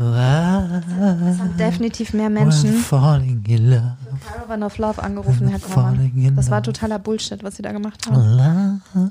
Das haben definitiv mehr Menschen falling in love. Caravan of Love angerufen, Herr Traumann. Das war totaler Bullshit, was sie da gemacht haben. Love. I'm falling in love.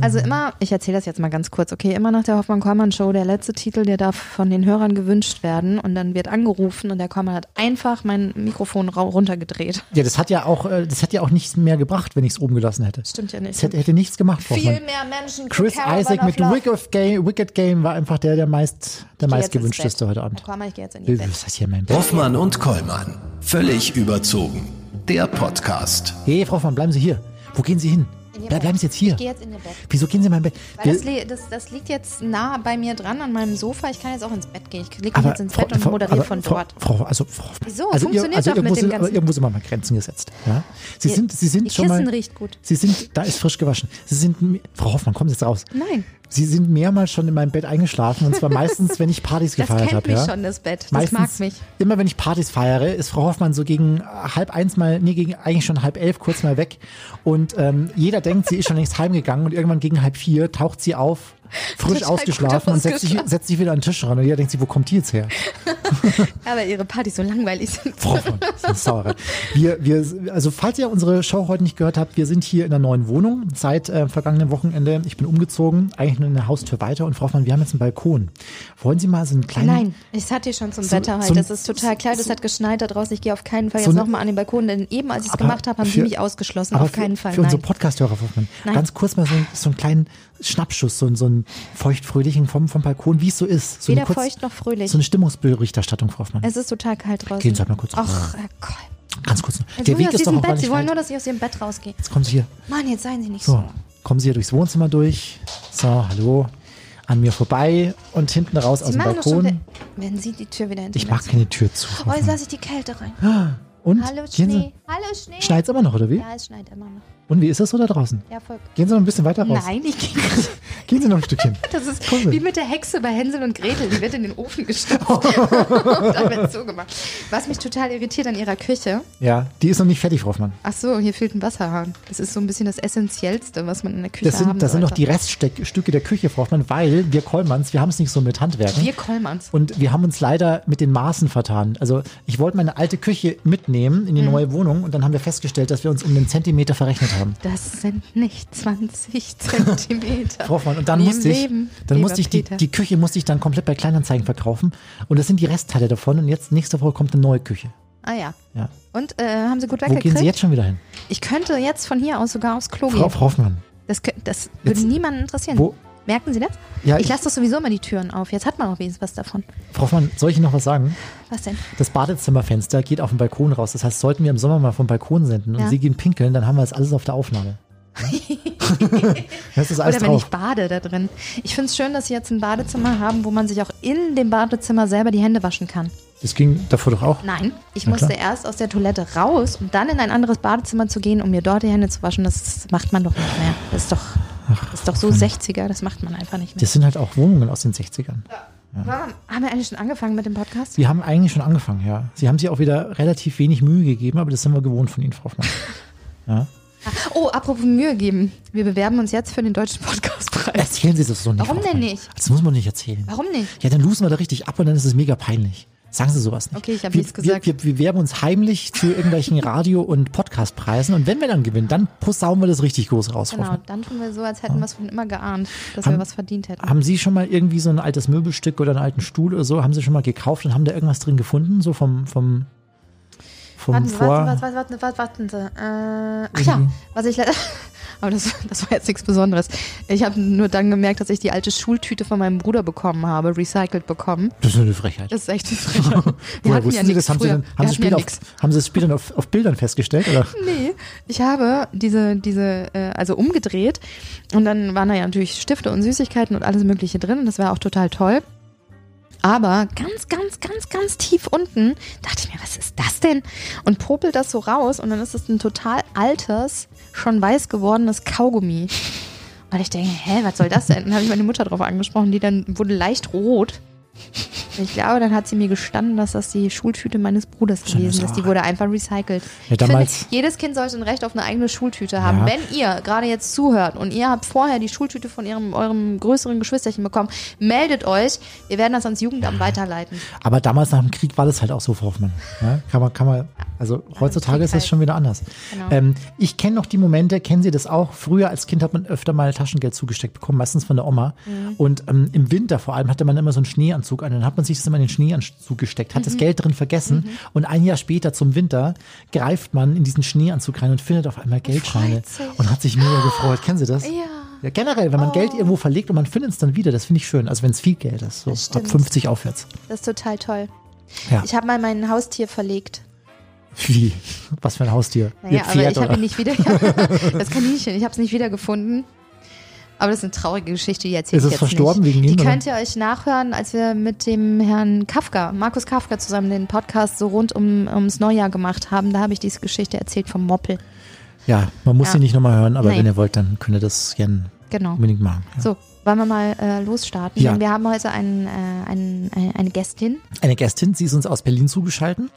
Also immer, ich erzähle das jetzt mal ganz kurz, okay, immer nach der Hoffmann-Kollmann-Show, der letzte Titel, der darf von den Hörern gewünscht werden und dann wird angerufen und der Kollmann hat einfach mein Mikrofon rau- runtergedreht. Ja, das hat ja auch, äh, das hätte ja auch nichts mehr gebracht, wenn ich es oben gelassen hätte. Stimmt ja nicht. Es hätte, hätte nichts gemacht, Frau Viel Hoffmann. mehr Menschen. Chris Isaac mit. Wicked Game, Wicked Game war einfach der, der meist, der meist gewünschteste heute Abend. Herr Kollmann, ich gehe jetzt in die Bett. Was heißt hier mein? Hoffmann und Kollmann. Völlig überzogen. Der Podcast. Hey, Frau Hoffmann, bleiben Sie hier. Wo gehen Sie hin? Ble bleiben Sie jetzt hier. Ich gehe jetzt in Ihr Bett. Wieso gehen Sie in mein Bett? Das, das, das liegt jetzt nah bei mir dran an meinem Sofa. Ich kann jetzt auch ins Bett gehen. Ich lege mich jetzt ins Frau- Bett und Frau- moderiere aber von Frau, dort. Frau, also, Frau, Wieso? Also, Funktioniert also doch irgendwo, mit dem sind, ganzen- irgendwo sind mal Grenzen gesetzt. Ja? Sie, sind, Sie sind Ihr schon Kissen mal. riecht gut. Sie sind, da ist frisch gewaschen. Sie sind, Frau Hoffmann, kommen Sie jetzt raus. Nein, Sie sind mehrmals schon in meinem Bett eingeschlafen und zwar meistens, wenn ich Partys das gefeiert kennt habe. mich Ja? schon, das Bett. Das Meistens, mag mich. Immer wenn ich Partys feiere, ist Frau Hoffmann so gegen halb eins mal, nee, gegen eigentlich schon halb elf kurz mal weg. Und ähm, jeder denkt, sie ist schon längst heimgegangen und irgendwann gegen halb vier taucht sie auf, frisch Total ausgeschlafen und setzt sich, setzt sich wieder an den Tisch ran. Und jeder denkt sich, wo kommt die jetzt her? Aber ihre Partys so langweilig sind. Frau eine Sauerei. Wir, wir, also falls ihr unsere Show heute nicht gehört habt, wir sind hier in einer neuen Wohnung seit äh, vergangenen Wochenende. Ich bin umgezogen, eigentlich nur eine Haustür weiter. Und Frau Hoffmann, wir haben jetzt einen Balkon. Wollen Sie mal so einen kleinen... Nein, ich hatte schon zum So- Wetter so- heute. Das ist total klar. Das hat geschneit da draußen. Ich gehe auf keinen Fall So jetzt nochmal an den Balkon, denn eben als ich es gemacht habe, haben sie für- mich ausgeschlossen. Auf keinen Fall. Für unsere Nein. Podcast-Hörer, Hoffmann, Nein. ganz kurz mal so, so einen kleinen Schnappschuss, so, so einen feuchtfröhlichen vom, vom Balkon, wie es so ist. So Weder kurz- feucht noch fröhlich. So eine Stimmungsberichterstattung, Frau Hoffmann. Es ist total kalt draußen. Gehen Sie halt mal kurz Ach, Herr Koll. Ganz kurz. noch. Jetzt Der Weg aus ist doch Bett. Sie wollen nur, dass ich aus Ihrem Bett rausgehe. Jetzt kommen Sie hier. Mann, jetzt seien Sie nicht so. So, kommen Sie hier durchs Wohnzimmer durch. So, hallo. An mir vorbei und hinten raus aus Sie dem doch schon Balkon. wieder- Wenn Sie die Tür wieder hinter Ich zu- keine Tür zu. Oh, jetzt lasse ich die Kälte rein. Und? Hallo Schnee. Sie, Hallo Schnee. schneit's immer noch, oder wie? Ja, es schneit immer noch. Und wie ist das so da draußen? Ja, voll. Gehen Sie noch ein bisschen weiter raus. Nein, ich gehe. Gehen Sie noch ein Stückchen. Das ist Sie. wie mit der Hexe bei Hänsel und Gretel. Die wird in den Ofen gestopft. und dann wird so gemacht. Was mich total irritiert an ihrer Küche. Ja, die ist noch nicht fertig, Frau Hoffmann. Ach so, hier fehlt ein Wasserhahn. Das ist so ein bisschen das Essentiellste, was man in der Küche Das sind, haben das sind noch die Reststücke der Küche, Frau Hoffmann, weil wir Kollmanns, wir haben es nicht so mit Handwerken. Wir Kollmanns. und wir haben uns leider mit den Maßen vertan. Also ich wollte meine alte Küche mitnehmen in die Mhm. neue Wohnung und dann haben wir festgestellt, dass wir uns um den Zentimeter verrechnet haben. Das sind nicht 20 Zentimeter. Frau Hoffmann, und dann Wie musste ich, Leben, dann musste ich die, die Küche musste ich dann komplett bei Kleinanzeigen verkaufen und das sind die Restteile davon und jetzt nächste Woche kommt eine neue Küche. Ah ja. Ja. Und äh, haben Sie gut Wo gehen weggekriegt? Sie jetzt schon wieder hin? Ich könnte jetzt von hier aus sogar aufs Klo Frau, gehen. Frau Hoffmann, Das, das würde Jetzt- niemanden interessieren. wo, Merken Sie das? Ja, ich ich- lasse doch sowieso immer die Türen auf. Jetzt hat man auch wenigstens was davon. Frau Hoffmann, soll ich Ihnen noch was sagen? Was denn? Das Badezimmerfenster geht auf den Balkon raus. Das heißt, sollten wir im Sommer mal vom Balkon senden und Ja. Sie gehen pinkeln, dann haben wir das alles auf der Aufnahme. das ist alles Oder wenn drauf. ich bade da drin. Ich finde es schön, dass Sie jetzt ein Badezimmer haben, wo man sich auch in dem Badezimmer selber die Hände waschen kann. Das ging davor doch auch. Nein, ich Na musste klar. erst aus der Toilette raus, um dann in ein anderes Badezimmer zu gehen, um mir dort die Hände zu waschen. Das macht man doch nicht mehr. Das ist doch, das ist doch so 60er, das macht man einfach nicht mehr. Das sind halt auch Wohnungen aus den 60ern. Warum? Haben wir eigentlich schon angefangen mit dem Podcast? Wir haben eigentlich schon angefangen, ja. Sie haben sich auch wieder relativ wenig Mühe gegeben, aber das sind wir gewohnt von Ihnen, Frau Hoffmann. Ja. Oh, apropos Mühe geben. Wir bewerben uns jetzt für den Deutschen Podcastpreis. Erzählen Sie das so nicht. Warum denn nicht? Das muss man nicht erzählen. Warum nicht? Ja, dann losen wir da richtig ab und dann ist es mega peinlich. Sagen Sie sowas nicht. Okay, ich hab wir, nichts gesagt. Wir, wir, werben uns heimlich zu irgendwelchen Radio- und Podcastpreisen und wenn wir dann gewinnen, dann posaunen wir das richtig groß raus. Genau, Hoffmann. dann tun wir so, als hätten wir es schon immer geahnt, dass Haben- wir was verdient hätten. Haben Sie schon mal irgendwie so ein altes Möbelstück oder einen alten Stuhl oder so, haben Sie schon mal gekauft und haben da irgendwas drin gefunden? So vom, vom, vom Warten Vor... warten, warten, warten, warten, warten Sie. Äh, ach ja, was ich aber das, das war jetzt nichts Besonderes. Ich habe nur dann gemerkt, dass ich die alte Schultüte von meinem Bruder bekommen habe, recycelt bekommen. Das ist eine Frechheit. Das ist echt eine Frechheit. Woher wussten ja Sie das? Haben Sie, dann, haben Sie, ja auf, haben Sie es später auf, auf Bildern festgestellt? Oder? Nee, ich habe diese, diese, äh, also umgedreht und dann waren da ja natürlich Stifte und Süßigkeiten und alles Mögliche drin und das war auch total toll. Aber ganz, ganz, ganz, ganz tief unten dachte ich mir, was ist das denn? Und popelt das so raus und dann ist es ein total altes, schon weiß gewordenes Kaugummi. Und ich denke, hä, was soll das denn? Dann habe ich meine Mutter drauf angesprochen, die dann wurde leicht rot. Ich glaube, dann hat sie mir gestanden, dass das die Schultüte meines Bruders gewesen ist. Die wurde einfach recycelt. Ja, damals- finde, jedes Kind sollte ein Recht auf eine eigene Schultüte haben. Ja. Wenn ihr gerade jetzt zuhört und ihr habt vorher die Schultüte von ihrem, eurem größeren Geschwisterchen bekommen, meldet euch. Wir werden das ans Jugendamt weiterleiten. Aber damals nach dem Krieg war das halt auch so, Frau Hoffmann. Ja, kann man, kann man, also heutzutage ist das halt. schon wieder anders. Genau. Ähm, ich kenne noch die Momente, kennen Sie das auch? Früher als Kind hat man öfter mal Taschengeld zugesteckt bekommen, meistens von der Oma. Mhm. Und ähm, im Winter vor allem hatte man immer so einen Schneeanzug an. Dann hat man sich das immer in den Schneeanzug gesteckt, hat Mhm. das Geld drin vergessen. Und ein Jahr später zum Winter greift man in diesen Schneeanzug rein und findet auf einmal Geldscheine und hat sich mega gefreut. Kennen Sie das? Ja. Ja, generell, wenn man Geld irgendwo verlegt und man findet es dann wieder, das finde ich schön. Also wenn es viel Geld ist, so Das ab stimmt. 50 aufwärts. Das ist total toll. Ja. Ich habe mal mein Haustier verlegt. Wie? Was für ein Haustier? Naja, Ihr aber Pferd ich habe ihn nicht wieder. das Kaninchen, ich habe es nicht wiedergefunden. Aber das ist eine traurige Geschichte, die erzähle Ist ich es jetzt verstorben nicht. wegen ihm, Die oder? könnt ihr euch nachhören, als wir mit dem Herrn Kafka, Markus Kafka, zusammen den Podcast so rund um, ums Neujahr gemacht haben. Da habe ich diese Geschichte erzählt vom Moppel. Ja, man muss Ja. sie nicht nochmal hören, aber Nein. wenn ihr wollt, dann könnt ihr das gerne Genau. unbedingt machen. Ja. So, wollen wir mal äh, losstarten? Ja. Denn wir haben heute einen, äh, einen, eine, eine Gästin. Eine Gästin, sie ist uns aus Berlin zugeschaltet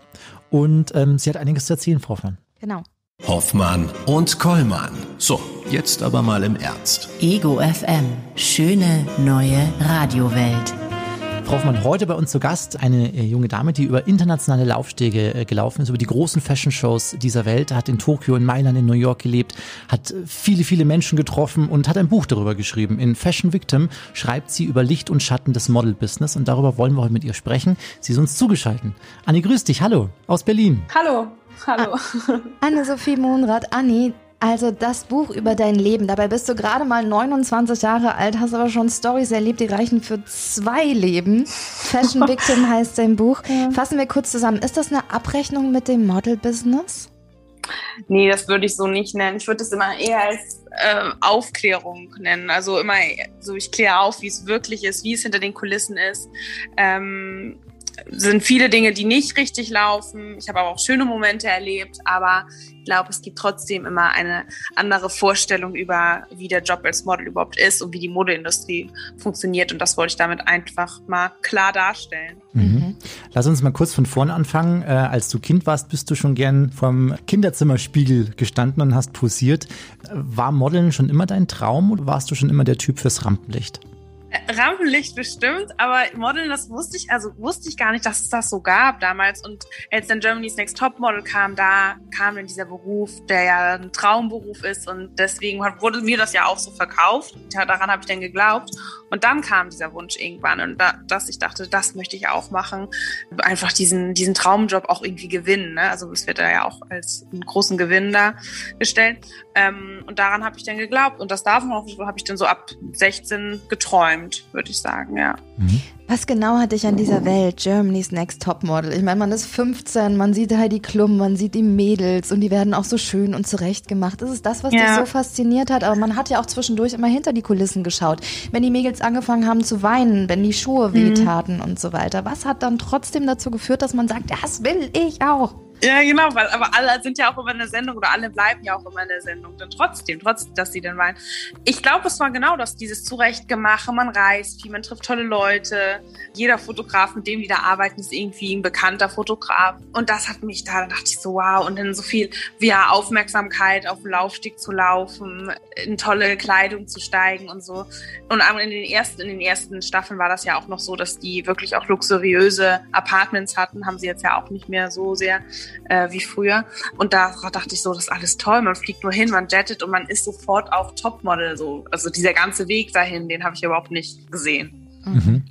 und ähm, sie hat einiges zu erzählen, Frau Hoffmann. Genau. Hoffmann und Kollmann. So, jetzt aber mal im Ernst. Ego FM. Schöne neue Radiowelt. Frau Hoffmann, heute bei uns zu Gast eine äh, junge Dame, die über internationale Laufstege äh, gelaufen ist, über die großen Fashion-Shows dieser Welt, hat in Tokio, in Mailand, in New York gelebt, hat äh, viele, viele Menschen getroffen und hat ein Buch darüber geschrieben. In Fashion Victim schreibt sie über Licht und Schatten des Model-Business und darüber wollen wir heute mit ihr sprechen. Sie ist uns zugeschaltet. Anni, grüß dich, hallo, aus Berlin. Hallo, hallo. Anne-Sophie Monrad, Anni, also das Buch über dein Leben. Dabei bist du gerade mal 29 Jahre alt, hast aber schon Stories erlebt, die reichen für zwei Leben. Fashion Victim heißt dein Buch. Fassen wir kurz zusammen. Ist das eine Abrechnung mit dem Model-Business? Nee, das würde ich so nicht nennen. Ich würde es immer eher als äh, Aufklärung nennen. Also immer so, ich kläre auf, wie es wirklich ist, wie es hinter den Kulissen ist. Ähm, sind viele Dinge, die nicht richtig laufen. Ich habe aber auch schöne Momente erlebt, aber ich glaube, es gibt trotzdem immer eine andere Vorstellung über, wie der Job als Model überhaupt ist und wie die Modeindustrie funktioniert. Und das wollte ich damit einfach mal klar darstellen. Mhm. Lass uns mal kurz von vorne anfangen. Äh, als du Kind warst, bist du schon gern vom Kinderzimmerspiegel gestanden und hast posiert. War Modeln schon immer dein Traum oder warst du schon immer der Typ fürs Rampenlicht? Rampenlicht bestimmt, aber Modeln, das wusste ich, also wusste ich gar nicht, dass es das so gab damals. Und als dann Germany's Next Top Model kam, da kam dann dieser Beruf, der ja ein Traumberuf ist und deswegen wurde mir das ja auch so verkauft. Ja, daran habe ich dann geglaubt. Und dann kam dieser Wunsch irgendwann und da, dass ich dachte, das möchte ich auch machen. Einfach diesen, diesen Traumjob auch irgendwie gewinnen. Ne? Also es wird da ja auch als einen großen Gewinn dargestellt. Ähm, und daran habe ich dann geglaubt. Und das davon habe ich dann so ab 16 geträumt, würde ich sagen, ja. Was genau hat dich an dieser Welt, Germany's Next Topmodel? Ich meine, man ist 15, man sieht Heidi Klum, man sieht die Mädels und die werden auch so schön und zurecht gemacht. Das ist das, was dich Ja. so fasziniert hat. Aber man hat ja auch zwischendurch immer hinter die Kulissen geschaut. Wenn die Mädels angefangen haben zu weinen, wenn die Schuhe wehtaten und so weiter. Was hat dann trotzdem dazu geführt, dass man sagt, das will ich auch? Ja, genau, weil aber alle sind ja auch immer in der Sendung oder alle bleiben ja auch immer in der Sendung. Dann trotzdem, trotz, dass sie dann weinen. Ich glaube, es war genau das, dieses Zurechtgemache. Man reist viel, man trifft tolle Leute. Jeder Fotograf, mit dem wir da arbeiten, ist irgendwie ein bekannter Fotograf. Und das hat mich da, da dachte ich so, wow. Und dann so viel, ja, Aufmerksamkeit auf dem Laufsteg zu laufen, in tolle Kleidung zu steigen und so. Und in den ersten, in den ersten Staffeln war das ja auch noch so, dass die wirklich auch luxuriöse Apartments hatten, haben sie jetzt ja auch nicht mehr so sehr äh, wie früher. Und da dachte ich so, das ist alles toll. Man fliegt nur hin, man jettet und man ist sofort auch Topmodel. So. Also dieser ganze Weg dahin, den habe ich überhaupt nicht gesehen. Mhm.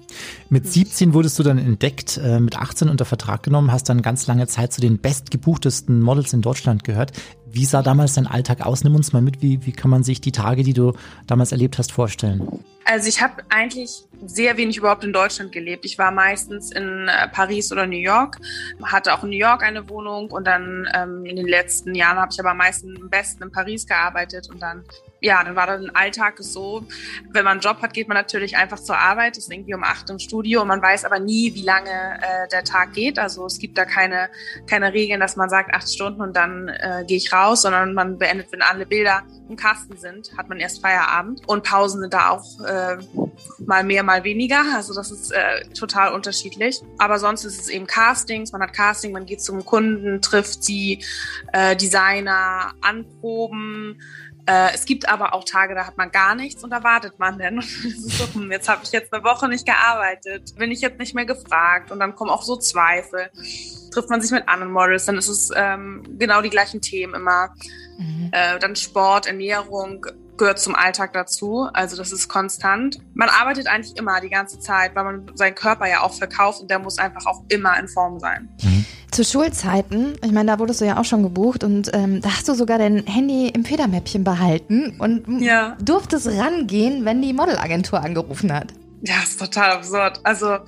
Mit 17 wurdest du dann entdeckt, äh, mit 18 unter Vertrag genommen, hast dann ganz lange Zeit zu den bestgebuchtesten Models in Deutschland gehört. Wie sah damals dein Alltag aus? Nimm uns mal mit, wie, wie kann man sich die Tage, die du damals erlebt hast, vorstellen? Also ich habe eigentlich sehr wenig überhaupt in Deutschland gelebt. Ich war meistens in äh, Paris oder New York, hatte auch in New York eine Wohnung und dann ähm, in den letzten Jahren habe ich aber am meisten am besten in Paris gearbeitet und dann ja, dann war dann Alltag so, wenn man einen Job hat, geht man natürlich einfach zur Arbeit, ist irgendwie um acht im Studio und man weiß aber nie, wie lange äh, der Tag geht. Also es gibt da keine, keine Regeln, dass man sagt acht Stunden und dann äh, gehe ich raus, sondern man beendet, wenn alle Bilder im Kasten sind, hat man erst Feierabend. Und Pausen sind da auch äh, mal mehr, mal weniger. Also das ist äh, total unterschiedlich. Aber sonst ist es eben Castings, man hat Casting, man geht zum Kunden, trifft sie, äh, Designer, anproben, äh, es gibt aber auch Tage, da hat man gar nichts und da wartet man dann. so, hm, jetzt habe ich jetzt eine Woche nicht gearbeitet, bin ich jetzt nicht mehr gefragt und dann kommen auch so Zweifel. Trifft man sich mit anderen Models, dann ist es ähm, genau die gleichen Themen immer. Mhm. Äh, dann Sport, Ernährung gehört zum Alltag dazu. Also das ist konstant. Man arbeitet eigentlich immer die ganze Zeit, weil man seinen Körper ja auch verkauft und der muss einfach auch immer in Form sein. Mhm. Zu Schulzeiten, ich meine, da wurdest du ja auch schon gebucht und ähm, da hast du sogar dein Handy im Federmäppchen behalten und ja. durftest rangehen, wenn die Modelagentur angerufen hat. Ja, ist total absurd. Also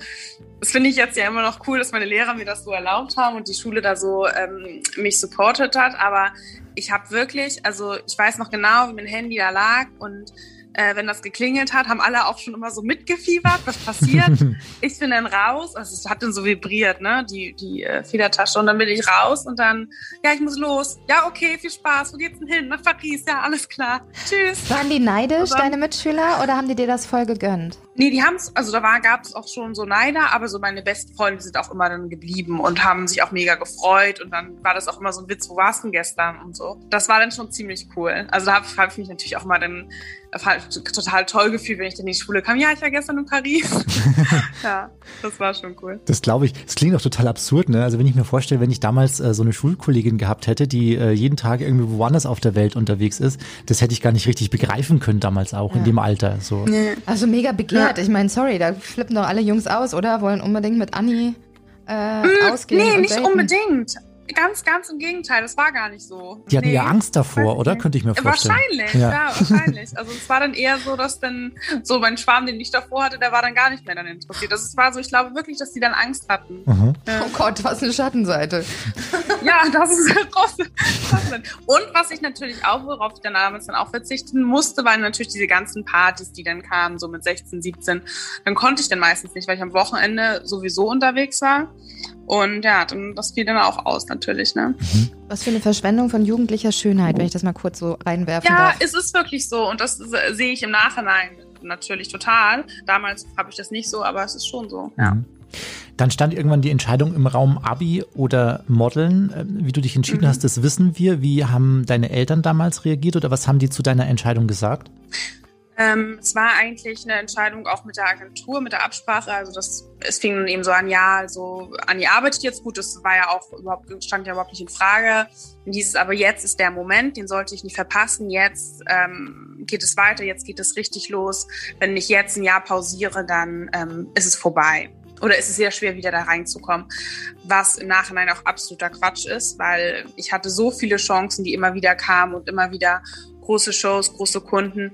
das finde ich jetzt ja immer noch cool, dass meine Lehrer mir das so erlaubt haben und die Schule da so ähm, mich supportet hat. Aber ich habe wirklich, also ich weiß noch genau, wie mein Handy da lag und äh, wenn das geklingelt hat, haben alle auch schon immer so mitgefiebert, was passiert. ich bin dann raus, also es hat dann so vibriert, ne, die, die äh, Federtasche und dann bin ich raus und dann, ja, ich muss los. Ja, okay, viel Spaß, wo geht's denn hin? Nach Paris, ja, alles klar. Tschüss. Waren die neidisch, dann, deine Mitschüler, oder haben die dir das voll gegönnt? Nee, die haben es, also da gab es auch schon so Neider, aber so meine besten Freunde sind auch immer dann geblieben und haben sich auch mega gefreut und dann war das auch immer so ein Witz, wo warst du denn gestern und so. Das war dann schon ziemlich cool. Also da habe hab ich mich natürlich auch mal dann total toll gefühlt, wenn ich dann in die Schule kam. Ja, ich war gestern in Paris. ja, das war schon cool. Das glaube ich. Das klingt auch total absurd, ne? Also wenn ich mir vorstelle, wenn ich damals äh, so eine Schulkollegin gehabt hätte, die äh, jeden Tag irgendwie woanders auf der Welt unterwegs ist, das hätte ich gar nicht richtig begreifen können damals auch ja. in dem Alter. So. Nee. Also mega begehrt. Ja. Ich meine, sorry, da flippen doch alle Jungs aus, oder? Wollen unbedingt mit Anni äh, hm, ausgehen. Nee, nicht daten. unbedingt. Ganz, ganz im Gegenteil, das war gar nicht so. Die hatten nee, ja Angst davor, oder? Könnte ich mir vorstellen. Wahrscheinlich, ja. ja. wahrscheinlich. Also es war dann eher so, dass dann so mein Schwarm, den ich davor hatte, der war dann gar nicht mehr dann interessiert. Das war so, ich glaube wirklich, dass die dann Angst hatten. Mhm. Ja. Oh Gott, was eine Schattenseite. ja, das ist eine große Und was ich natürlich auch, worauf ich dann damals dann auch verzichten musste, waren natürlich diese ganzen Partys, die dann kamen, so mit 16, 17. Dann konnte ich dann meistens nicht, weil ich am Wochenende sowieso unterwegs war. Und ja, dann, das fiel dann auch aus natürlich. Ne? Mhm. Was für eine Verschwendung von jugendlicher Schönheit, wenn ich das mal kurz so reinwerfen ja, darf. Ja, es ist wirklich so und das sehe ich im Nachhinein natürlich total. Damals habe ich das nicht so, aber es ist schon so. Ja. Dann stand irgendwann die Entscheidung im Raum Abi oder Modeln. Ähm, wie du dich entschieden mhm. hast, das wissen wir. Wie haben deine Eltern damals reagiert oder was haben die zu deiner Entscheidung gesagt? Ähm, es war eigentlich eine Entscheidung auch mit der Agentur, mit der Absprache. Also das, es fing eben so an, ja, also Anni arbeitet jetzt gut. Das war ja auch überhaupt, stand ja überhaupt nicht in Frage. Und dieses, aber jetzt ist der Moment, den sollte ich nicht verpassen. Jetzt ähm, geht es weiter, jetzt geht es richtig los. Wenn ich jetzt ein Jahr pausiere, dann ähm, ist es vorbei. Oder ist es sehr schwer, wieder da reinzukommen, was im Nachhinein auch absoluter Quatsch ist, weil ich hatte so viele Chancen, die immer wieder kamen und immer wieder große Shows, große Kunden,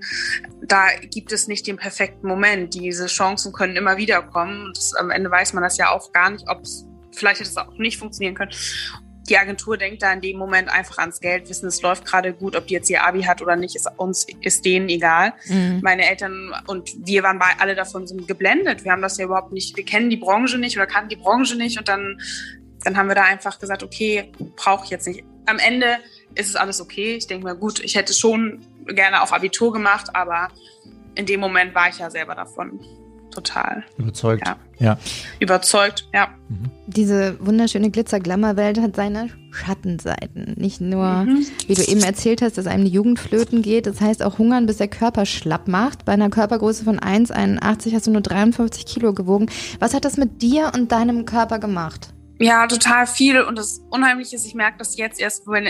da gibt es nicht den perfekten Moment. Diese Chancen können immer wieder kommen. Und das, am Ende weiß man das ja auch gar nicht, ob es, vielleicht hätte es auch nicht funktionieren können. Die Agentur denkt da in dem Moment einfach ans Geld, wissen, es läuft gerade gut, ob die jetzt ihr Abi hat oder nicht, ist uns, ist denen egal. Mhm. Meine Eltern und wir waren bei alle davon sind geblendet. Wir haben das ja überhaupt nicht, wir kennen die Branche nicht oder kannten die Branche nicht und dann, dann haben wir da einfach gesagt, okay, brauche ich jetzt nicht. Am Ende ist es alles okay. Ich denke mir, gut, ich hätte schon gerne auch Abitur gemacht, aber in dem Moment war ich ja selber davon total. Überzeugt. Ja. ja. Überzeugt, ja. Mhm. Diese wunderschöne Glitzer-Glamour-Welt hat seine Schattenseiten. Nicht nur, mhm. wie du eben erzählt hast, dass einem die Jugend flöten geht. Das heißt auch hungern, bis der Körper schlapp macht. Bei einer Körpergröße von 1,81 hast du nur 53 Kilo gewogen. Was hat das mit dir und deinem Körper gemacht? Ja, total viel. Und das Unheimliche ist, ich merke das jetzt erst, wenn,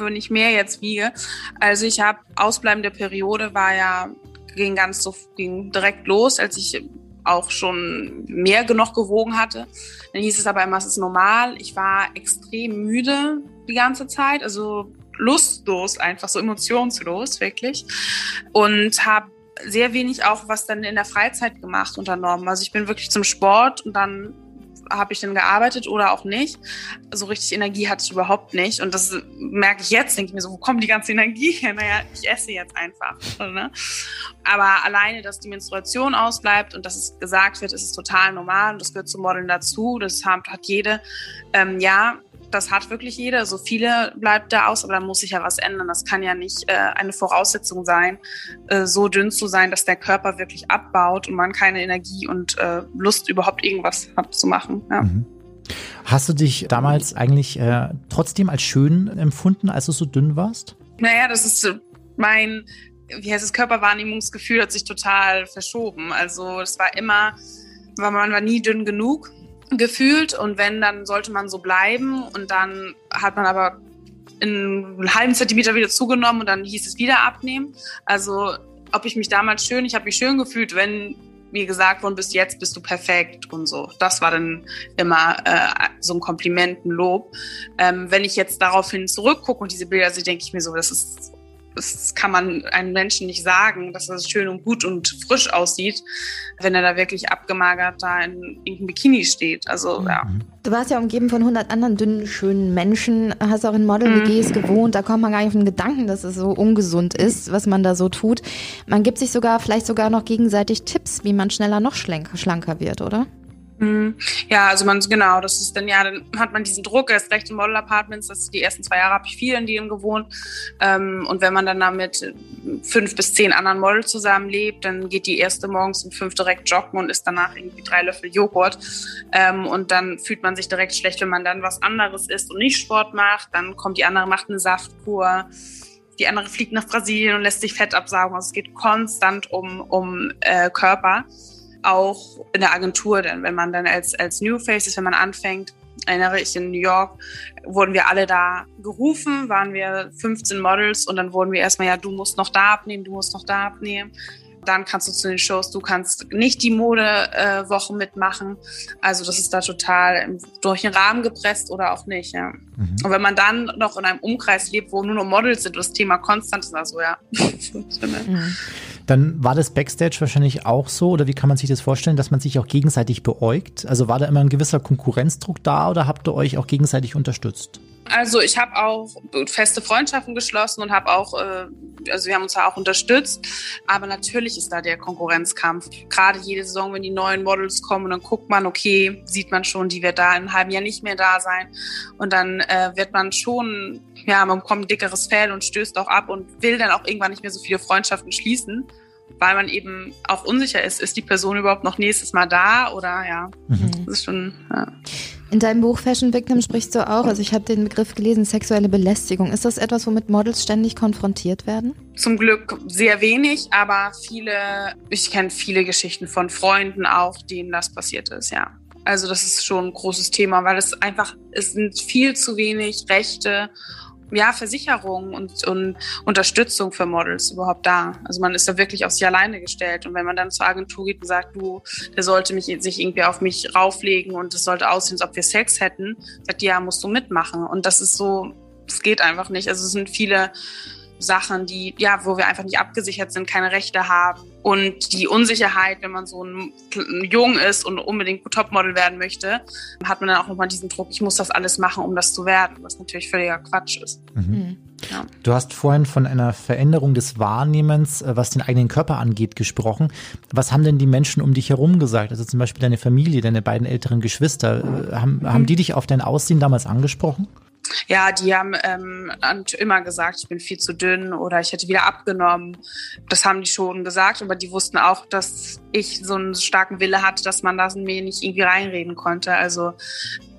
wenn ich mehr jetzt wiege. Also ich habe ausbleibende Periode war ja ging ganz so ging direkt los, als ich auch schon mehr genug gewogen hatte. Dann hieß es aber immer, es ist normal. Ich war extrem müde die ganze Zeit, also lustlos, einfach so emotionslos wirklich und habe sehr wenig auch was dann in der Freizeit gemacht unternommen. Also ich bin wirklich zum Sport und dann habe ich denn gearbeitet oder auch nicht. So richtig Energie hatte ich überhaupt nicht. Und das merke ich jetzt, denke ich mir so, wo kommt die ganze Energie her? Naja, ich esse jetzt einfach. Ne? Aber alleine, dass die Menstruation ausbleibt und dass es gesagt wird, ist es total normal und das gehört zum Modeln dazu. Das hat, jede. Ähm, ja, das hat wirklich jeder. So viele bleibt da aus, aber da muss sich ja was ändern. Das kann ja nicht äh, eine Voraussetzung sein, äh, so dünn zu sein, dass der Körper wirklich abbaut und man keine Energie und äh, Lust überhaupt irgendwas hat zu machen. Ja. Mhm. Hast du dich damals eigentlich äh, trotzdem als schön empfunden, als du so dünn warst? Naja, das ist mein, wie heißt es, Körperwahrnehmungsgefühl hat sich total verschoben. Also es war immer, man war nie dünn genug gefühlt und wenn, dann sollte man so bleiben und dann hat man aber in einen halben Zentimeter wieder zugenommen und dann hieß es wieder abnehmen. Also ob ich mich damals schön, ich habe mich schön gefühlt, wenn mir gesagt worden bis jetzt bist du perfekt und so. Das war dann immer äh, so ein Kompliment, ein Lob. Ähm, wenn ich jetzt daraufhin zurückgucke und diese Bilder sehe, denke ich mir so, das ist das kann man einem Menschen nicht sagen, dass er schön und gut und frisch aussieht, wenn er da wirklich abgemagert da in irgendeinem Bikini steht. Also, ja. Mhm. Du warst ja umgeben von 100 anderen dünnen, schönen Menschen, hast auch in Model-WGs mhm. gewohnt. Da kommt man gar nicht auf den Gedanken, dass es so ungesund ist, was man da so tut. Man gibt sich sogar, vielleicht sogar noch gegenseitig Tipps, wie man schneller noch schlanker wird, oder? Mhm. Ja, also man, genau, das ist dann ja, dann hat man diesen Druck, erst recht in Model-Apartments, das die ersten zwei Jahre habe ich viel in denen gewohnt. Ähm, und wenn man dann da mit fünf bis zehn anderen Models zusammenlebt, dann geht die erste morgens um fünf direkt joggen und isst danach irgendwie drei Löffel Joghurt. Ähm, und dann fühlt man sich direkt schlecht, wenn man dann was anderes isst und nicht Sport macht. Dann kommt die andere, macht eine Saftkur die andere fliegt nach Brasilien und lässt sich Fett absaugen. Also es geht konstant um, um äh, Körper auch in der Agentur, denn wenn man dann als, als New Faces, wenn man anfängt, erinnere ich in New York, wurden wir alle da gerufen, waren wir 15 Models und dann wurden wir erstmal, ja, du musst noch da abnehmen, du musst noch da abnehmen. Dann kannst du zu den Shows, du kannst nicht die Modewoche äh, mitmachen. Also das ist da total durch den Rahmen gepresst oder auch nicht, ja. Mhm. Und wenn man dann noch in einem Umkreis lebt, wo nur noch Models sind, das Thema konstant ist, also ja. mhm. Dann war das Backstage wahrscheinlich auch so, oder wie kann man sich das vorstellen, dass man sich auch gegenseitig beäugt? Also war da immer ein gewisser Konkurrenzdruck da oder habt ihr euch auch gegenseitig unterstützt? Also ich habe auch feste Freundschaften geschlossen und habe auch, äh, also wir haben uns da auch unterstützt. Aber natürlich ist da der Konkurrenzkampf. Gerade jede Saison, wenn die neuen Models kommen, dann guckt man, okay, sieht man schon, die wird da in einem halben Jahr nicht mehr da sein. Und dann äh, wird man schon, ja, man bekommt ein dickeres Fell und stößt auch ab und will dann auch irgendwann nicht mehr so viele Freundschaften schließen weil man eben auch unsicher ist, ist die Person überhaupt noch nächstes Mal da oder ja, mhm. das ist schon, ja. In deinem Buch Fashion Victim sprichst du auch, also ich habe den Begriff gelesen, sexuelle Belästigung. Ist das etwas, womit Models ständig konfrontiert werden? Zum Glück sehr wenig, aber viele, ich kenne viele Geschichten von Freunden auch, denen das passiert ist, ja. Also das ist schon ein großes Thema, weil es einfach, es sind viel zu wenig Rechte ja, Versicherung und, und Unterstützung für Models überhaupt da. Also man ist da wirklich auf sich alleine gestellt. Und wenn man dann zur Agentur geht und sagt, du, der sollte mich, sich irgendwie auf mich rauflegen und es sollte aussehen, als ob wir Sex hätten, sagt, ja, musst du mitmachen. Und das ist so, es geht einfach nicht. Also es sind viele Sachen, die, ja, wo wir einfach nicht abgesichert sind, keine Rechte haben. Und die Unsicherheit, wenn man so ein, jung ist und unbedingt Topmodel werden möchte, hat man dann auch nochmal diesen Druck, ich muss das alles machen, um das zu werden, was natürlich völliger Quatsch ist. Mhm. mhm. Ja. Du hast vorhin von einer Veränderung des Wahrnehmens, äh, was den eigenen Körper angeht, gesprochen. Was haben denn die Menschen um dich herum gesagt? Also zum Beispiel deine Familie, deine beiden älteren Geschwister. Äh, haben, mhm. haben die dich auf dein Aussehen damals angesprochen? Ja, die haben ähm, immer gesagt, ich bin viel zu dünn oder ich hätte wieder abgenommen. Das haben die schon gesagt, aber die wussten auch, dass ich so einen starken Wille hatte, dass man das in mir nicht irgendwie reinreden konnte. Also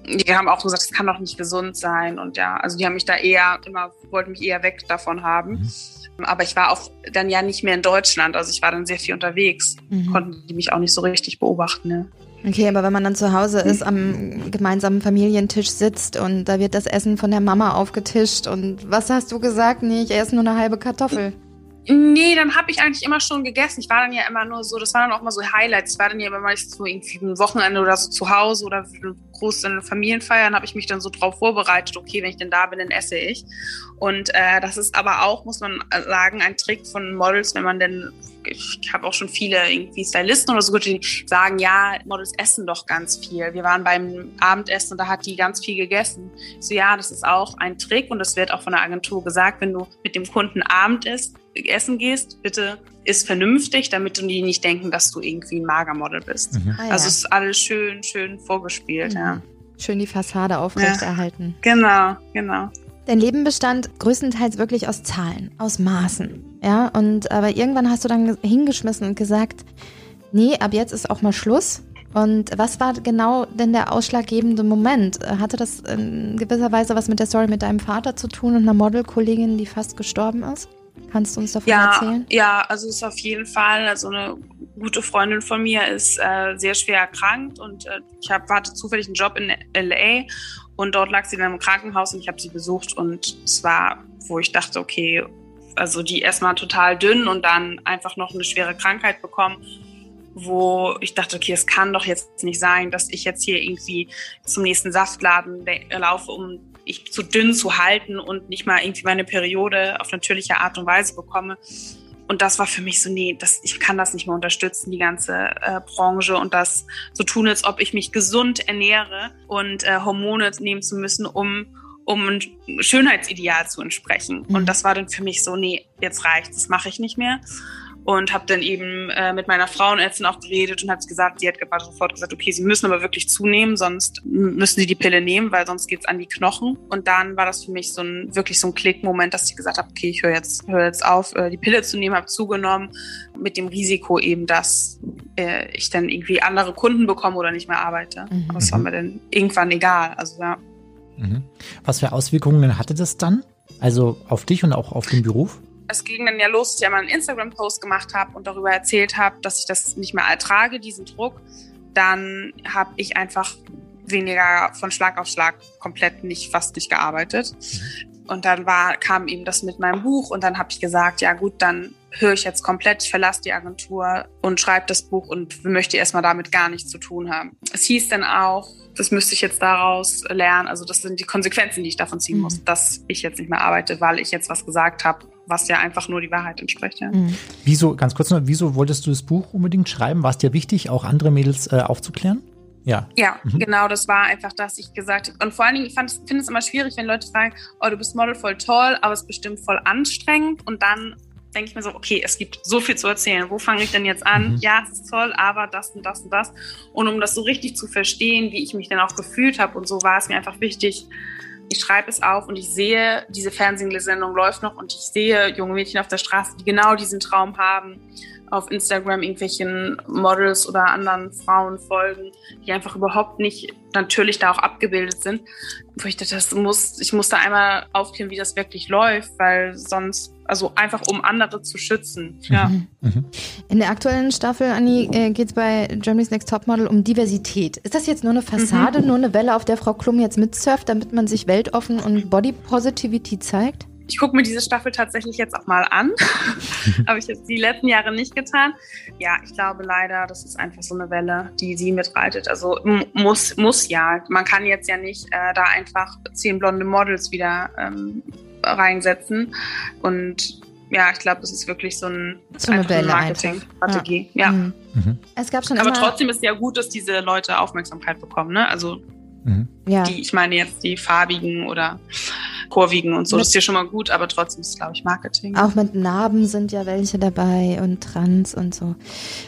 die haben auch gesagt, das kann doch nicht gesund sein. Und ja, also die haben mich da eher immer, wollten mich eher weg davon haben. Mhm. Aber ich war auch dann ja nicht mehr in Deutschland. Also ich war dann sehr viel unterwegs. Mhm. Konnten die mich auch nicht so richtig beobachten. Ne? Okay, aber wenn man dann zu Hause ist, am gemeinsamen Familientisch sitzt und da wird das Essen von der Mama aufgetischt und was hast du gesagt? Nee, ich esse nur eine halbe Kartoffel. Nee, dann habe ich eigentlich immer schon gegessen. Ich war dann ja immer nur so, das waren dann auch mal so Highlights. Ich war dann ja immer meistens so irgendwie ein Wochenende oder so zu Hause oder große Familienfeiern habe ich mich dann so drauf vorbereitet, okay, wenn ich denn da bin, dann esse ich. Und äh, das ist aber auch, muss man sagen, ein Trick von Models, wenn man denn ich habe auch schon viele irgendwie Stylisten oder so, die sagen, ja, Models essen doch ganz viel. Wir waren beim Abendessen und da hat die ganz viel gegessen. Ich so, ja, das ist auch ein Trick und das wird auch von der Agentur gesagt, wenn du mit dem Kunden Abend isst, essen gehst, bitte ist vernünftig, damit du die nicht denken, dass du irgendwie ein Magermodel bist. Mhm. Ah, ja. Also es ist alles schön, schön vorgespielt, ja. Schön die Fassade aufrechterhalten. Genau, genau. Dein Leben bestand größtenteils wirklich aus Zahlen, aus Maßen. Ja, und aber irgendwann hast du dann hingeschmissen und gesagt, nee, ab jetzt ist auch mal Schluss. Und was war genau denn der ausschlaggebende Moment? Hatte das in gewisser Weise was mit der Story mit deinem Vater zu tun und einer Modelkollegin, die fast gestorben ist? Kannst du uns davon Ja, erzählen? ja, also es ist auf jeden Fall, also eine gute Freundin von mir ist äh, sehr schwer erkrankt und äh, ich hab, hatte zufällig einen Job in LA und dort lag sie in einem Krankenhaus und ich habe sie besucht und es war, wo ich dachte, okay, also die erstmal total dünn und dann einfach noch eine schwere Krankheit bekommen, wo ich dachte, okay, es kann doch jetzt nicht sein, dass ich jetzt hier irgendwie zum nächsten Saftladen laufe, um ich zu dünn zu halten und nicht mal irgendwie meine Periode auf natürliche Art und Weise bekomme. Und das war für mich so, nee, das, ich kann das nicht mehr unterstützen, die ganze äh, Branche und das so tun, als ob ich mich gesund ernähre und äh, Hormone nehmen zu müssen, um, um ein Schönheitsideal zu entsprechen. Mhm. Und das war dann für mich so, nee, jetzt reicht, das mache ich nicht mehr. Und habe dann eben äh, mit meiner Frauenärztin auch geredet und habe gesagt, sie hat aber sofort gesagt, okay, sie müssen aber wirklich zunehmen, sonst müssen sie die Pille nehmen, weil sonst geht's an die Knochen. Und dann war das für mich so ein wirklich so ein Klickmoment, dass ich gesagt habe, okay, ich höre jetzt, höre jetzt auf, äh, die Pille zu nehmen, habe zugenommen, mit dem Risiko eben, dass äh, ich dann irgendwie andere Kunden bekomme oder nicht mehr arbeite. Mhm. Aber es war mir dann irgendwann egal. Also ja. Mhm. Was für Auswirkungen hatte das dann? Also auf dich und auch auf den Beruf? Es ging dann ja los, dass ich ja mal einen Instagram-Post gemacht habe und darüber erzählt habe, dass ich das nicht mehr ertrage, diesen Druck. Dann habe ich einfach weniger von Schlag auf Schlag komplett nicht, fast nicht gearbeitet. Und dann war, kam eben das mit meinem Buch und dann habe ich gesagt, ja gut, dann höre ich jetzt komplett, ich verlasse die Agentur und schreibe das Buch und möchte erstmal damit gar nichts zu tun haben. Es hieß dann auch, das müsste ich jetzt daraus lernen, also das sind die Konsequenzen, die ich davon ziehen Mhm. muss, dass ich jetzt nicht mehr arbeite, weil ich jetzt was gesagt habe, was ja einfach nur die Wahrheit entspricht. Ja. Mhm. Wieso, ganz kurz noch, wieso wolltest du das Buch unbedingt schreiben? War es dir wichtig, auch andere Mädels äh, aufzuklären? Ja. Ja, Mhm. genau, das war einfach, dass ich gesagt habe. Und vor allen Dingen, ich finde es immer schwierig, wenn Leute fragen, oh, du bist Model voll toll, aber es ist bestimmt voll anstrengend. Und dann denke ich mir so, okay, es gibt so viel zu erzählen. Wo fange ich denn jetzt an? Mhm. Ja, es ist toll, aber das und das und das. Und um das so richtig zu verstehen, wie ich mich dann auch gefühlt habe und so, war es mir einfach wichtig, ich schreibe es auf und ich sehe, diese Fernsehsendung läuft noch und ich sehe junge Mädchen auf der Straße, die genau diesen Traum haben, auf Instagram irgendwelchen Models oder anderen Frauen folgen, die einfach überhaupt nicht natürlich da auch abgebildet sind. Wo ich dachte, das muss, ich muss da einmal aufklären, wie das wirklich läuft, weil sonst, also einfach um andere zu schützen. Ja. Mhm. Mhm. In der aktuellen Staffel, Anni, äh, geht es bei Germany's Next Topmodel um Diversität. Ist das jetzt nur eine Fassade, nur eine Welle, auf der Frau Klum jetzt mitsurft, damit man sich weltoffen und Body Positivity zeigt? Ich gucke mir diese Staffel tatsächlich jetzt auch mal an. Habe ich jetzt die letzten Jahre nicht getan. Ja, ich glaube leider, das ist einfach so eine Welle, die sie mitreitet. Also muss, muss ja. Man kann jetzt ja nicht äh, da einfach zehn blonde Models wieder ähm, reinsetzen. Und ja, ich glaube, das ist wirklich so, ein, So eine Marketing-Strategie. Ja. Mhm. Mhm. Es gab schon Aber immer, trotzdem ist es ja gut, dass diese Leute Aufmerksamkeit bekommen. Ne? Also Mhm. ja. die, ich meine jetzt die farbigen oder kurvigen und so. Mit- das ist ja schon mal gut, aber trotzdem ist es, glaube ich, Marketing. Auch mit Narben sind ja welche dabei und Trans und so.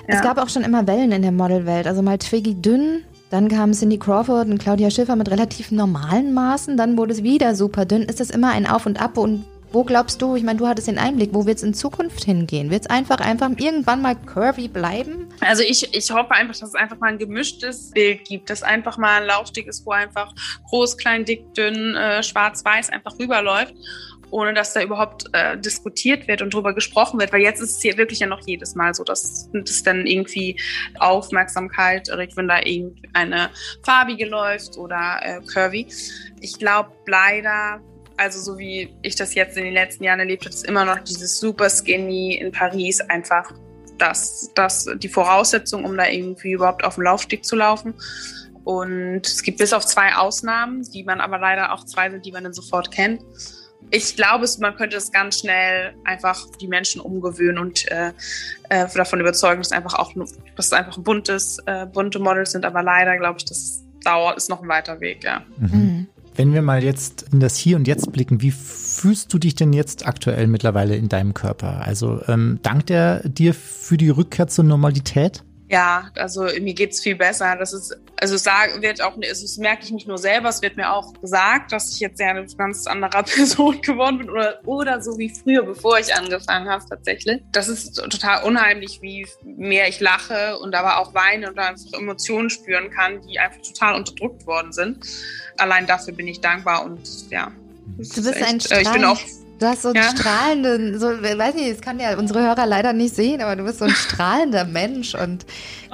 Es Ja. gab auch schon immer Wellen in der Modelwelt. Also mal Twiggy dünn, dann kam Cindy Crawford und Claudia Schiffer mit relativ normalen Maßen, dann wurde es wieder super dünn. Ist das immer ein Auf und Ab und wo glaubst du, ich meine, du hattest den Einblick, wo wird es in Zukunft hingehen? Wird es einfach, einfach irgendwann mal curvy bleiben? Also ich, ich hoffe einfach, dass es einfach mal ein gemischtes Bild gibt, dass einfach mal ein Laufsteg ist, wo einfach groß, klein, dick, dünn, äh, schwarz, weiß einfach rüberläuft, ohne dass da überhaupt äh, diskutiert wird und drüber gesprochen wird. Weil jetzt ist es hier wirklich ja noch jedes Mal so, dass das dann irgendwie Aufmerksamkeit regt, wenn da irgendeine farbige läuft oder äh, curvy. Ich glaube leider, also so wie ich das jetzt in den letzten Jahren erlebt habe, ist immer noch dieses super skinny in Paris einfach das, das die Voraussetzung, um da irgendwie überhaupt auf dem Laufsteg zu laufen. Und es gibt bis auf zwei Ausnahmen, die man aber leider auch zwei sind, die man dann sofort kennt. Ich glaube, man könnte es ganz schnell einfach die Menschen umgewöhnen und äh, äh, davon überzeugen, dass einfach auch dass es einfach buntes, äh, bunte Models sind. Aber leider glaube ich, das dauert, ist noch ein weiter Weg, ja. Mhm. Wenn wir mal jetzt in das Hier und Jetzt blicken, wie fühlst du dich denn jetzt aktuell mittlerweile in deinem Körper? Also ähm, dankt er dir für die Rückkehr zur Normalität? Ja, also mir geht's viel besser. Das ist, also es wird auch, das merke ich nicht nur selber, es wird mir auch gesagt, dass ich jetzt ja eine ganz andere Person geworden bin oder, oder so wie früher, bevor ich angefangen habe tatsächlich. Das ist total unheimlich, wie mehr ich lache und aber auch weine und einfach Emotionen spüren kann, die einfach total unterdrückt worden sind. Allein dafür bin ich dankbar und ja. Du bist echt, ein. Äh, ich bin auch Du hast so einen ja. strahlenden, so, weiß nicht, das kann ja unsere Hörer leider nicht sehen, aber du bist so ein strahlender Mensch und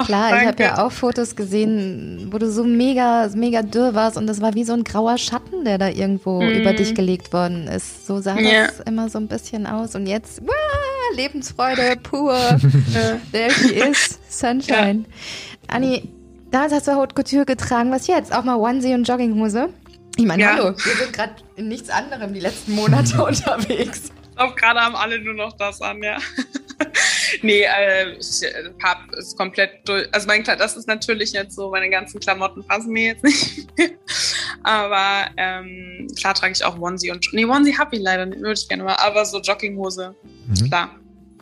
klar, Ach, ich habe ja auch Fotos gesehen, wo du so mega, mega dürr warst und das war wie so ein grauer Schatten, der da irgendwo mhm. über dich gelegt worden ist. So sah ja. das immer so ein bisschen aus und jetzt, wow, Lebensfreude pur. There she is, Sunshine. Ja. Anni, damals hast du Haute Couture getragen, was jetzt? Auch mal Onesie und Jogginghose? Ich meine, ja. hallo, wir sind gerade in nichts anderem die letzten Monate unterwegs. Ich glaube, gerade haben alle nur noch das an, ja. nee, äh, ich äh, hab es komplett durch. Also mein Kleid, das ist natürlich jetzt so, meine ganzen Klamotten passen mir jetzt nicht mehr. Aber ähm, klar trage ich auch Onesie und Nee, Onesie habe ich leider nicht, würde ich gerne mal, aber so Jogginghose, mhm. klar.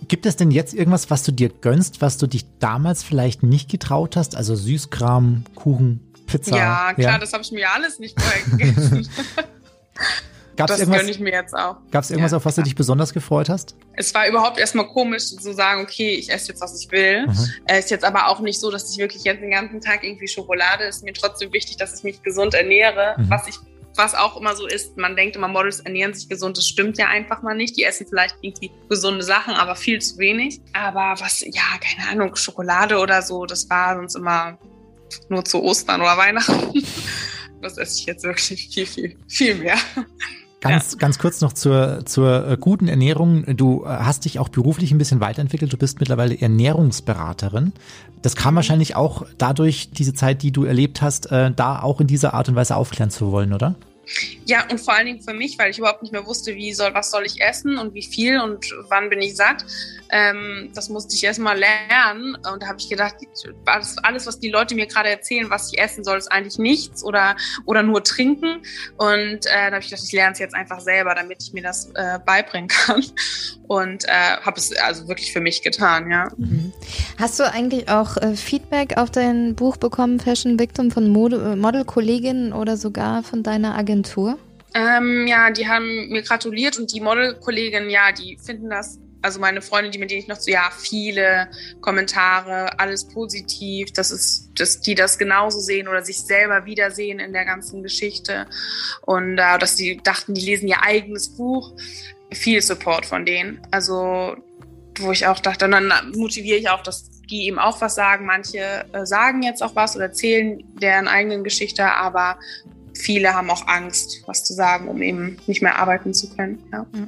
Gibt es denn jetzt irgendwas, was du dir gönnst, was du dich damals vielleicht nicht getraut hast? Also Süßkram, Kuchen, Pizza. Ja, klar, ja. das habe ich mir alles nicht vorher gegessen. Gab's das gönne ich mir jetzt auch. Gab es irgendwas, ja, auf was klar. du dich besonders gefreut hast? Es war überhaupt erstmal komisch zu sagen, okay, ich esse jetzt, was ich will. Mhm. Es ist jetzt aber auch nicht so, dass ich wirklich jetzt den ganzen Tag irgendwie Schokolade, ist mir trotzdem wichtig, dass ich mich gesund ernähre, mhm. was ich was auch immer so ist, man denkt immer, Models ernähren sich gesund, das stimmt ja einfach mal nicht. Die essen vielleicht irgendwie gesunde Sachen, aber viel zu wenig. Aber was, ja, keine Ahnung, Schokolade oder so, das war sonst immer nur zu Ostern oder Weihnachten. Das esse ich jetzt wirklich viel, viel, viel mehr. Ganz, ja. ganz kurz noch zur, zur äh, guten Ernährung. Du äh, hast dich auch beruflich ein bisschen weiterentwickelt. Du bist mittlerweile Ernährungsberaterin. Das kam mhm. wahrscheinlich auch dadurch, diese Zeit, die du erlebt hast, äh, da auch in dieser Art und Weise aufklären zu wollen, oder? Ja, und vor allen Dingen für mich, weil ich überhaupt nicht mehr wusste, wie soll, was soll ich essen und wie viel und wann bin ich satt. Ähm, das musste ich erstmal lernen. Und da habe ich gedacht, alles, alles, was die Leute mir gerade erzählen, was ich essen soll, ist eigentlich nichts oder, oder nur trinken. Und äh, da habe ich gedacht, ich lerne es jetzt einfach selber, damit ich mir das äh, beibringen kann. Und äh, habe es also wirklich für mich getan, ja. Mhm. Hast du eigentlich auch äh, Feedback auf dein Buch bekommen, Fashion Victim, von Model-Kolleginnen oder sogar von deiner Agentur? Ähm, ja, die haben mir gratuliert und die Model-Kolleginnen, ja, die finden das also meine Freundin, die mit denen ich noch so, ja, viele Kommentare, alles positiv, dass es, dass die das genauso sehen oder sich selber wiedersehen in der ganzen Geschichte und äh, dass die dachten, die lesen ihr eigenes Buch. Viel Support von denen. Also, wo ich auch dachte, dann motiviere ich auch, dass die eben auch was sagen. Manche äh, sagen jetzt auch was oder erzählen deren eigenen Geschichte, aber viele haben auch Angst, was zu sagen, um eben nicht mehr arbeiten zu können. Ja. Mhm.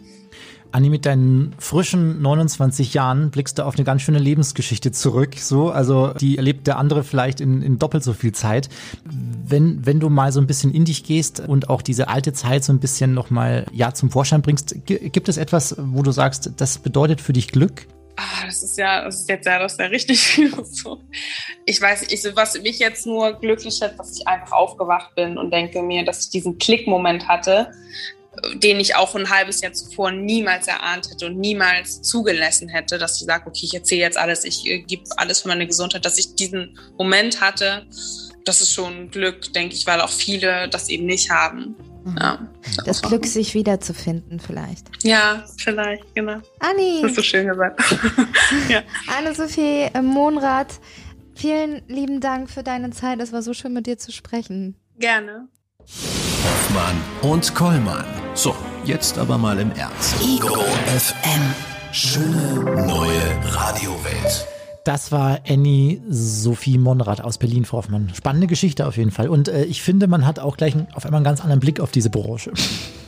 Anni, mit deinen frischen 29 Jahren blickst du auf eine ganz schöne Lebensgeschichte zurück. So, also die erlebt der andere vielleicht in, in doppelt so viel Zeit. Wenn, wenn du mal so ein bisschen in dich gehst und auch diese alte Zeit so ein bisschen nochmal ja, zum Vorschein bringst, gibt es etwas, wo du sagst, das bedeutet für dich Glück? Ah, das ist ja, das ist jetzt ja, das ist ja richtig so. Ich weiß ich, was mich jetzt nur glücklich hat, dass ich einfach aufgewacht bin und denke mir, dass ich diesen Klickmoment hatte, den ich auch ein halbes Jahr zuvor niemals erahnt hätte und niemals zugelassen hätte, dass ich sage, okay, ich erzähle jetzt alles, ich äh, gebe alles für meine Gesundheit, dass ich diesen Moment hatte, das ist schon ein Glück, denke ich, weil auch viele das eben nicht haben. Mhm. Ja, das Glück, sich wiederzufinden, vielleicht. Ja, vielleicht, genau. Anni! Das ist so schön gesagt. ja. Anne-Sophie äh, Monrad, vielen lieben Dank für deine Zeit. Es war so schön, mit dir zu sprechen. Gerne. Hoffmann und Kollmann. So, jetzt aber mal im Ernst. Ego FM. Schöne neue Radiowelt. Das war Annie Sophie Monrad aus Berlin, Frau Hoffmann. Spannende Geschichte auf jeden Fall. Und äh, ich finde, man hat auch gleich auf einmal einen ganz anderen Blick auf diese Branche.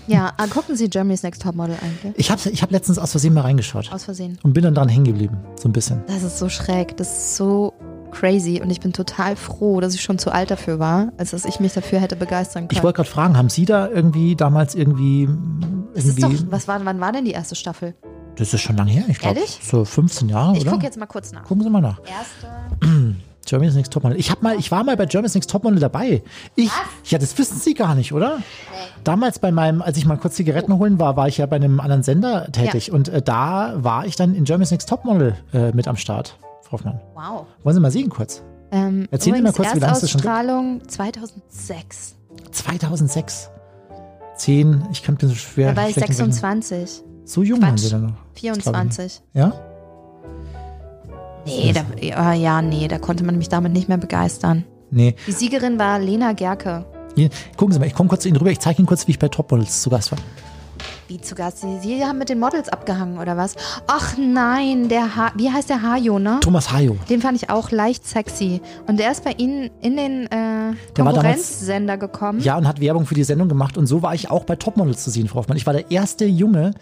Ja, ah, gucken Sie Jeremy's Next Topmodel eigentlich? Ich habe ich hab letztens aus Versehen mal reingeschaut. Aus Versehen. Und bin dann dran hängen geblieben, so ein bisschen. Das ist so schräg. Das ist so crazy und ich bin total froh, dass ich schon zu alt dafür war, als dass ich mich dafür hätte begeistern können. Ich wollte gerade fragen, haben Sie da irgendwie damals irgendwie, das ist irgendwie doch, was war, wann war denn die erste Staffel? das ist schon lange her, ich glaube Ehrlich? so 15 Jahre, Ich oder? gucke jetzt mal kurz nach. Gucken Sie mal nach. Erste. Germany's Next Topmodel. Ich hab mal, ich war mal bei Germany's Next Topmodel dabei. Ich, ja, das wissen Sie gar nicht, oder? Damals bei meinem, als ich mal kurz Zigaretten holen war, war ich ja bei einem anderen Sender tätig Ja. und äh, da war ich dann in Germany's Next Topmodel äh, mit am Start, Frau Hoffmann. Wow. Wollen Sie mal sehen kurz? Ähm, Erzählen Sie mal kurz, wie lange es das schon gibt. Erstausstrahlung 2006. 2006. 10, ich kann mir so schwer. Da war ich schlecht rechnen. 26, So jung waren Quatsch. Sie dann noch. 24. Ja? Nee, da, ja, ja, nee, da konnte man mich damit nicht mehr begeistern. Nee. Die Siegerin war Lena Gerke. Gucken Sie mal, ich komme kurz zu Ihnen rüber, ich zeige Ihnen kurz, wie ich bei Topmodels zu Gast war. Wie zu Gast? Sie, Sie haben mit den Models abgehangen, oder was? Ach nein, der ha wie heißt der Hajo, ne? Thomas Hayo. Den fand ich auch leicht sexy. Und der ist bei Ihnen in den äh, Konkurrenzsender gekommen. Ja, und hat Werbung für die Sendung gemacht. Und so war ich auch bei Topmodels zu sehen, Frau Hoffmann. Ich war der erste Junge,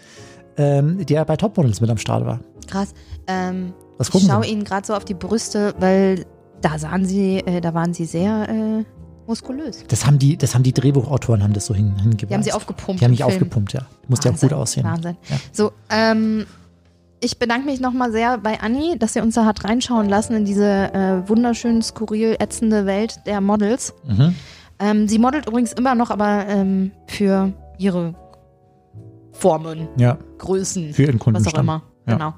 ähm, der bei Topmodels mit am Start war. Krass. Ähm, ich schaue? Ihnen gerade so auf die Brüste, weil da sahen Sie, äh, da waren Sie sehr äh, muskulös. Das haben die, das haben die Drehbuchautoren haben das so hin, hingebracht. Die haben Sie aufgepumpt. Die haben mich Film. aufgepumpt, ja. Musste ja Wahnsinn, gut aussehen. Wahnsinn. Ja. So, ähm, ich bedanke mich nochmal sehr bei Anni, dass sie uns da hat reinschauen lassen in diese äh, wunderschön, skurril, ätzende Welt der Models. Mhm. Ähm, sie modelt übrigens immer noch, aber ähm, für ihre Formen, Ja, Größen, für ihren was auch Kundenstamm. immer. Ja. Genau.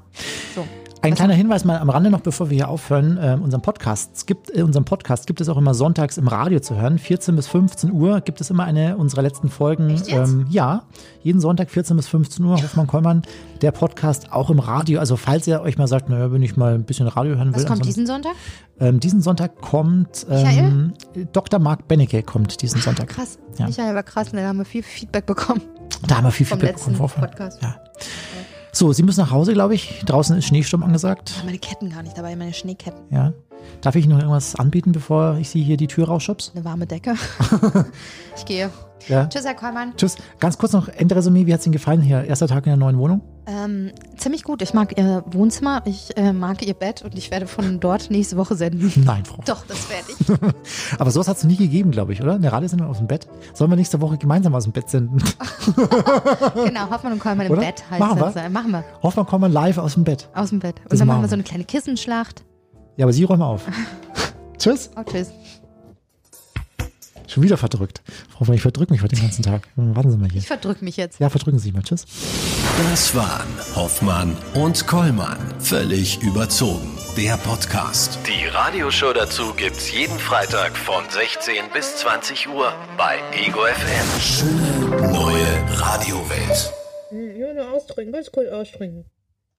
So. Ein Was kleiner Hinweis mal am Rande noch, bevor wir hier aufhören. Ähm, unseren Podcast, es gibt, äh, unseren Podcast gibt es auch immer sonntags im Radio zu hören. 14 bis 15 Uhr gibt es immer eine unserer letzten Folgen. Ähm, ja, jeden Sonntag 14 bis 15 Uhr, Hoffmann Kollmann. Der Podcast auch im Radio. Also falls ihr euch mal sagt, naja, wenn ich mal ein bisschen Radio hören will. Was kommt diesen Sonntag? Ähm, diesen Sonntag kommt ähm, Dr. Marc Bennecke kommt diesen Sonntag. Krass. Ja. Michael war krass, ne, da haben wir viel Feedback bekommen Da haben wir viel vom Feedback letzten bekommen. Podcast. Ja. So, Sie müssen nach Hause, glaube ich. Draußen ist Schneesturm angesagt. Ich habe meine Ketten gar nicht dabei, meine Schneeketten. Ja. Darf ich noch irgendwas anbieten, bevor ich Sie hier die Tür rausschubs? Eine warme Decke. ich gehe. Ja. Tschüss, Herr Kollmann. Tschüss. Ganz kurz noch Endresümee. Wie hat es Ihnen gefallen hier? Erster Tag in der neuen Wohnung? Ähm, ziemlich gut. Ich mag ihr Wohnzimmer, ich äh, mag ihr Bett und ich werde von dort nächste Woche senden. Nein, Frau. Doch, das werde ich. Aber sowas hat es noch nie gegeben, glaube ich, oder? Eine Radiosendung aus dem Bett. Sollen wir nächste Woche gemeinsam aus dem Bett senden? genau, Hoffmann und Kollmann im Oder? Bett heißt Machen das. wir. Machen wir. Hoffmann kommen wir live aus dem Bett. Aus dem Bett. Und Das dann machen machen wir so eine kleine Kissenschlacht. Ja, aber Sie räumen auf. Tschüss. Oh, tschüss. Schon wieder verdrückt. Frau Hoffmann, ich verdrücke mich heute den ganzen Tag. Warten Sie mal hier. Ich verdrück mich jetzt. Ja, verdrücken Sie sich mal. Tschüss. Das waren Hoffmann und Kollmann. Völlig überzogen. Der Podcast. Die Radioshow dazu gibt's jeden Freitag von 16 bis 20 Uhr bei Ego FM. Schöne neue Radiowelt. Ja, nur ausdrücken, ganz kurz ausdrücken.